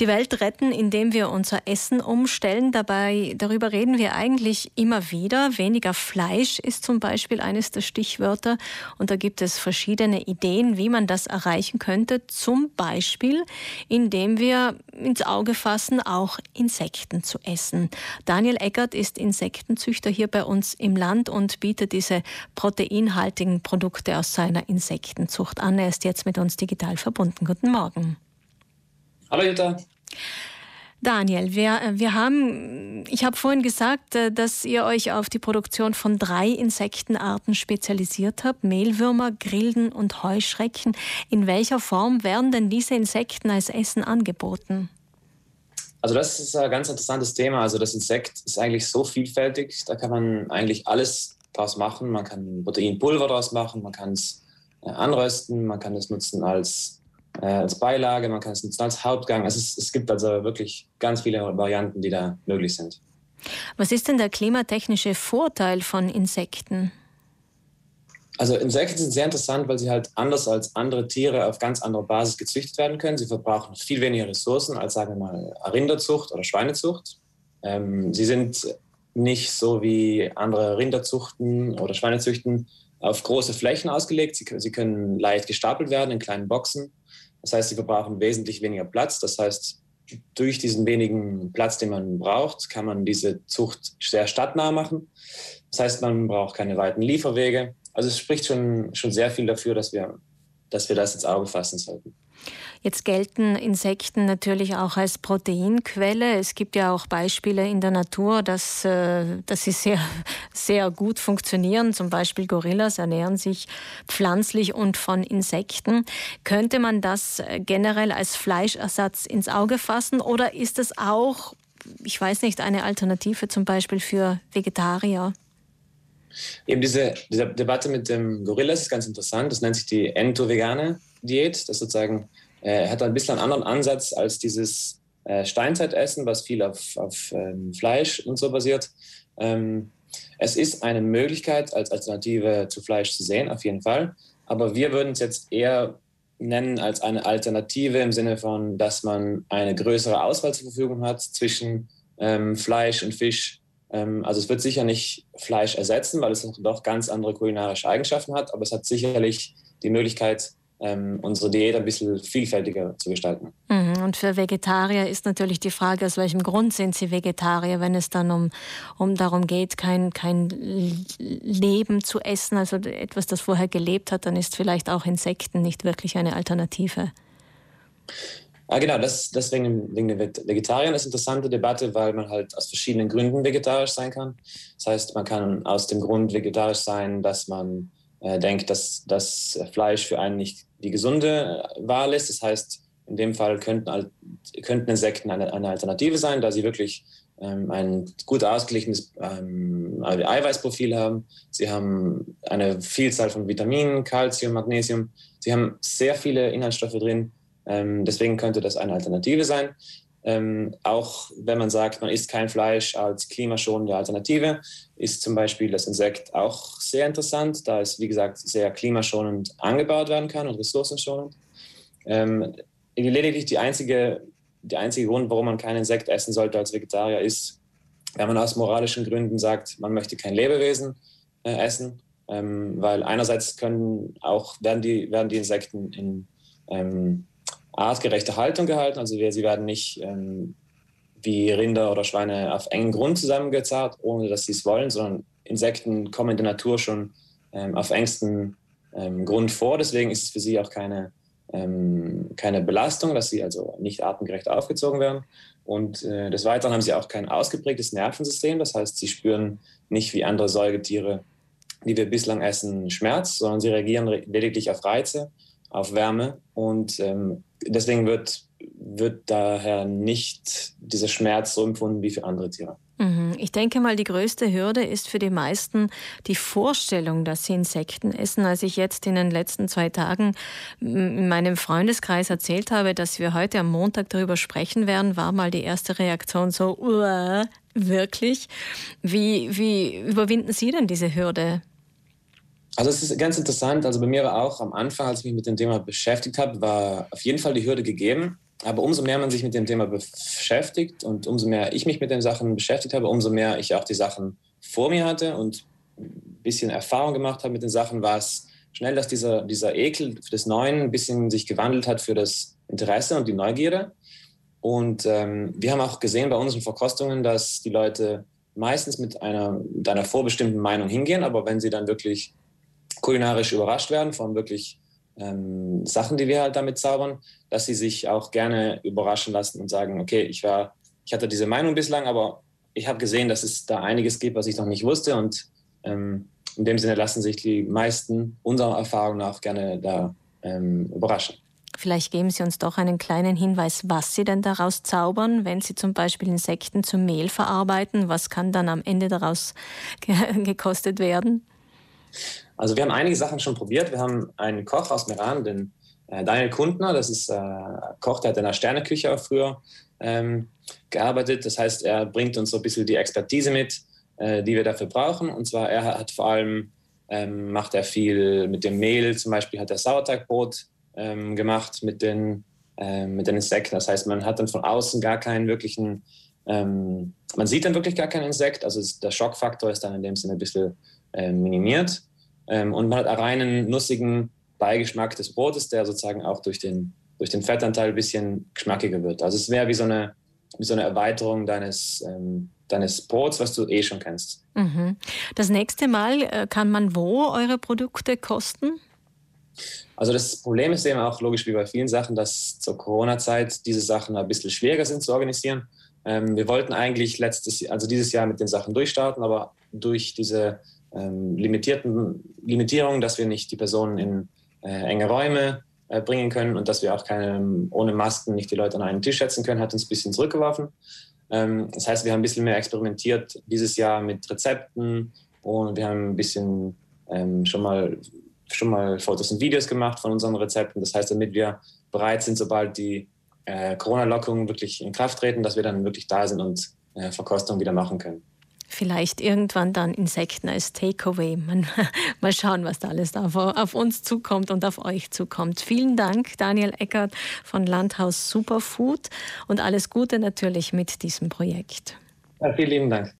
die Welt retten, indem wir unser Essen umstellen. Dabei, darüber reden wir eigentlich immer wieder. Weniger Fleisch ist zum Beispiel eines der Stichwörter. Und da gibt es verschiedene Ideen, wie man das erreichen könnte. Zum Beispiel, indem wir ins Auge fassen, auch Insekten zu essen. Daniel Eckert ist Insektenzüchter hier bei uns im Land und bietet diese proteinhaltigen Produkte aus seiner Insektenzucht an. Er ist jetzt mit uns digital verbunden. Guten Morgen. Hallo Jutta. Daniel, wir, wir haben, ich habe vorhin gesagt, äh, dass ihr euch auf die Produktion von drei Insektenarten spezialisiert habt: Mehlwürmer, Grillen und Heuschrecken. In welcher Form werden denn diese Insekten als Essen angeboten? Also das ist ein ganz interessantes Thema. Also das Insekt ist eigentlich so vielfältig, da kann man eigentlich alles draus machen. Man kann Proteinpulver draus machen, man kann es äh, anrösten, man kann es nutzen als äh, als Beilage, man kann es nutzen als Hauptgang. Also es, es gibt also wirklich ganz viele Varianten, die da möglich sind. Was ist denn der klimatechnische Vorteil von Insekten? Also Insekten sind sehr interessant, weil sie halt anders als andere Tiere auf ganz anderer Basis gezüchtet werden können. Sie verbrauchen viel weniger Ressourcen als, sagen wir mal, Rinderzucht oder Schweinezucht. Ähm, sie sind nicht so wie andere Rinderzuchten oder Schweinezüchten auf große Flächen ausgelegt. Sie, sie können leicht gestapelt werden in kleinen Boxen. Das heißt, sie verbrauchen wesentlich weniger Platz. Das heißt, durch diesen wenigen Platz, den man braucht, kann man diese Zucht sehr stadtnah machen. Das heißt, man braucht keine weiten Lieferwege. Also es spricht schon, schon sehr viel dafür, dass wir, dass wir das ins Auge fassen sollten. Jetzt gelten Insekten natürlich auch als Proteinquelle. Es gibt ja auch Beispiele in der Natur, dass, äh, dass sie sehr, sehr gut funktionieren. Zum Beispiel Gorillas ernähren sich pflanzlich und von Insekten. Könnte man das generell als Fleischersatz ins Auge fassen oder ist es auch, ich weiß nicht, eine Alternative zum Beispiel für Vegetarier? Eben diese, diese Debatte mit dem Gorillas ist ganz interessant. Das nennt sich die Ento-Vegane Diät. Das sozusagen äh, hat ein bisschen einen anderen Ansatz als dieses äh, Steinzeitessen, was viel auf, auf ähm, Fleisch und so basiert. Ähm, es ist eine Möglichkeit als Alternative zu Fleisch zu sehen, auf jeden Fall. Aber wir würden es jetzt eher nennen als eine Alternative im Sinne von, dass man eine größere Auswahl zur Verfügung hat zwischen ähm, Fleisch und Fisch. Ähm, also es wird sicher nicht Fleisch ersetzen, weil es doch ganz andere kulinarische Eigenschaften hat, aber es hat sicherlich die Möglichkeit, ähm, unsere Diät ein bisschen vielfältiger zu gestalten. Mhm. Und für Vegetarier ist natürlich die Frage, aus welchem Grund sind sie Vegetarier, wenn es dann um, um darum geht, kein, kein Leben zu essen, also etwas, das vorher gelebt hat, dann ist vielleicht auch Insekten nicht wirklich eine Alternative. Ah, genau, das, deswegen wegen den Vegetariern ist eine interessante Debatte, weil man halt aus verschiedenen Gründen vegetarisch sein kann. Das heißt, man kann aus dem Grund vegetarisch sein, dass man äh, denkt, dass das Fleisch für einen nicht die gesunde Wahl ist. Das heißt, in dem Fall könnten, könnten Insekten eine, eine Alternative sein, da sie wirklich ähm, ein gut ausgeglichenes ähm, Eiweißprofil haben. Sie haben eine Vielzahl von Vitaminen, Calcium, Magnesium. Sie haben sehr viele Inhaltsstoffe drin. Ähm, deswegen könnte das eine Alternative sein. Ähm, auch wenn man sagt, man isst kein Fleisch als klimaschonende Alternative, ist zum Beispiel das Insekt auch sehr interessant, da es, wie gesagt, sehr klimaschonend angebaut werden kann und ressourcenschonend. Ähm, lediglich die einzige, der einzige Grund, warum man kein Insekt essen sollte als Vegetarier, ist, wenn man aus moralischen Gründen sagt, man möchte kein Lebewesen äh, essen, ähm, weil einerseits können auch, werden, die, werden die Insekten in ähm, artgerechte Haltung gehalten. Also wir, sie werden nicht ähm, wie Rinder oder Schweine auf engen Grund zusammengezahrt, ohne dass sie es wollen, sondern Insekten kommen in der Natur schon ähm, auf engstem ähm, Grund vor. Deswegen ist es für sie auch keine, ähm, keine Belastung, dass sie also nicht artengerecht aufgezogen werden. Und äh, des Weiteren haben sie auch kein ausgeprägtes Nervensystem. Das heißt, sie spüren nicht wie andere Säugetiere, die wir bislang essen, Schmerz, sondern sie reagieren lediglich auf Reize, auf Wärme und ähm, deswegen wird, wird daher nicht dieser Schmerz so empfunden wie für andere Tiere. Mhm. Ich denke mal, die größte Hürde ist für die meisten die Vorstellung, dass sie Insekten essen. Als ich jetzt in den letzten zwei Tagen in meinem Freundeskreis erzählt habe, dass wir heute am Montag darüber sprechen werden, war mal die erste Reaktion so, wirklich? Wie, wie überwinden Sie denn diese Hürde? Also es ist ganz interessant. Also bei mir war auch am Anfang, als ich mich mit dem Thema beschäftigt habe, war auf jeden Fall die Hürde gegeben. aber umso mehr man sich mit dem Thema beschäftigt und umso mehr ich mich mit den Sachen beschäftigt habe, umso mehr ich auch die Sachen vor mir hatte und ein bisschen Erfahrung gemacht habe mit den Sachen, war es schnell, dass dieser, dieser Ekel des Neuen ein bisschen sich gewandelt hat für das Interesse und die Neugierde. Und ähm, wir haben auch gesehen bei unseren Verkostungen, dass die Leute meistens mit einer, mit einer vorbestimmten Meinung hingehen, aber wenn sie dann wirklich kulinarisch überrascht werden von wirklich ähm, Sachen, die wir halt damit zaubern, dass sie sich auch gerne überraschen lassen und sagen, okay, ich war, ich hatte diese Meinung bislang, aber ich habe gesehen, dass es da einiges gibt, was ich noch nicht wusste und ähm, in dem Sinne lassen sich die meisten unserer Erfahrung nach gerne da ähm, überraschen. Vielleicht geben Sie uns doch einen kleinen Hinweis, was Sie denn daraus zaubern, wenn Sie zum Beispiel Insekten zum Mehl verarbeiten. Was kann dann am Ende daraus ge gekostet werden? Also wir haben einige Sachen schon probiert. Wir haben einen Koch aus Meran, den äh, Daniel Kundner. Das ist äh, Koch, der hat in einer Sterneküche früher ähm, gearbeitet. Das heißt, er bringt uns so ein bisschen die Expertise mit, äh, die wir dafür brauchen. Und zwar, er hat vor allem, ähm, macht er viel mit dem Mehl. Zum Beispiel hat er Sauerteigbrot ähm, gemacht mit den, äh, mit den Insekten. Das heißt, man hat dann von außen gar keinen wirklichen, ähm, man sieht dann wirklich gar kein Insekt. Also der Schockfaktor ist dann in dem Sinne ein bisschen äh, minimiert. Ähm, und man hat einen reinen nussigen Beigeschmack des Brotes, der sozusagen auch durch den, durch den Fettanteil ein bisschen geschmackiger wird. Also es wäre wie so eine, wie so eine Erweiterung deines, ähm, deines Brots, was du eh schon kennst. Mhm. Das nächste Mal äh, kann man wo eure Produkte kosten? Also das Problem ist eben auch logisch wie bei vielen Sachen, dass zur Corona-Zeit diese Sachen ein bisschen schwieriger sind zu organisieren. Ähm, wir wollten eigentlich letztes, also dieses Jahr mit den Sachen durchstarten, aber durch diese ähm, limitierten Limitierung, dass wir nicht die Personen in äh, enge Räume äh, bringen können und dass wir auch keine, ohne Masken nicht die Leute an einen Tisch setzen können, hat uns ein bisschen zurückgeworfen. Ähm, das heißt, wir haben ein bisschen mehr experimentiert dieses Jahr mit Rezepten und wir haben ein bisschen ähm, schon mal schon mal Fotos und Videos gemacht von unseren Rezepten. Das heißt, damit wir bereit sind, sobald die äh, Corona-Lockerungen wirklich in Kraft treten, dass wir dann wirklich da sind und äh, Verkostung wieder machen können. Vielleicht irgendwann dann Insekten als Takeaway. Man, mal schauen, was da alles auf, auf uns zukommt und auf euch zukommt. Vielen Dank, Daniel Eckert von Landhaus Superfood und alles Gute natürlich mit diesem Projekt. Ja, vielen lieben Dank.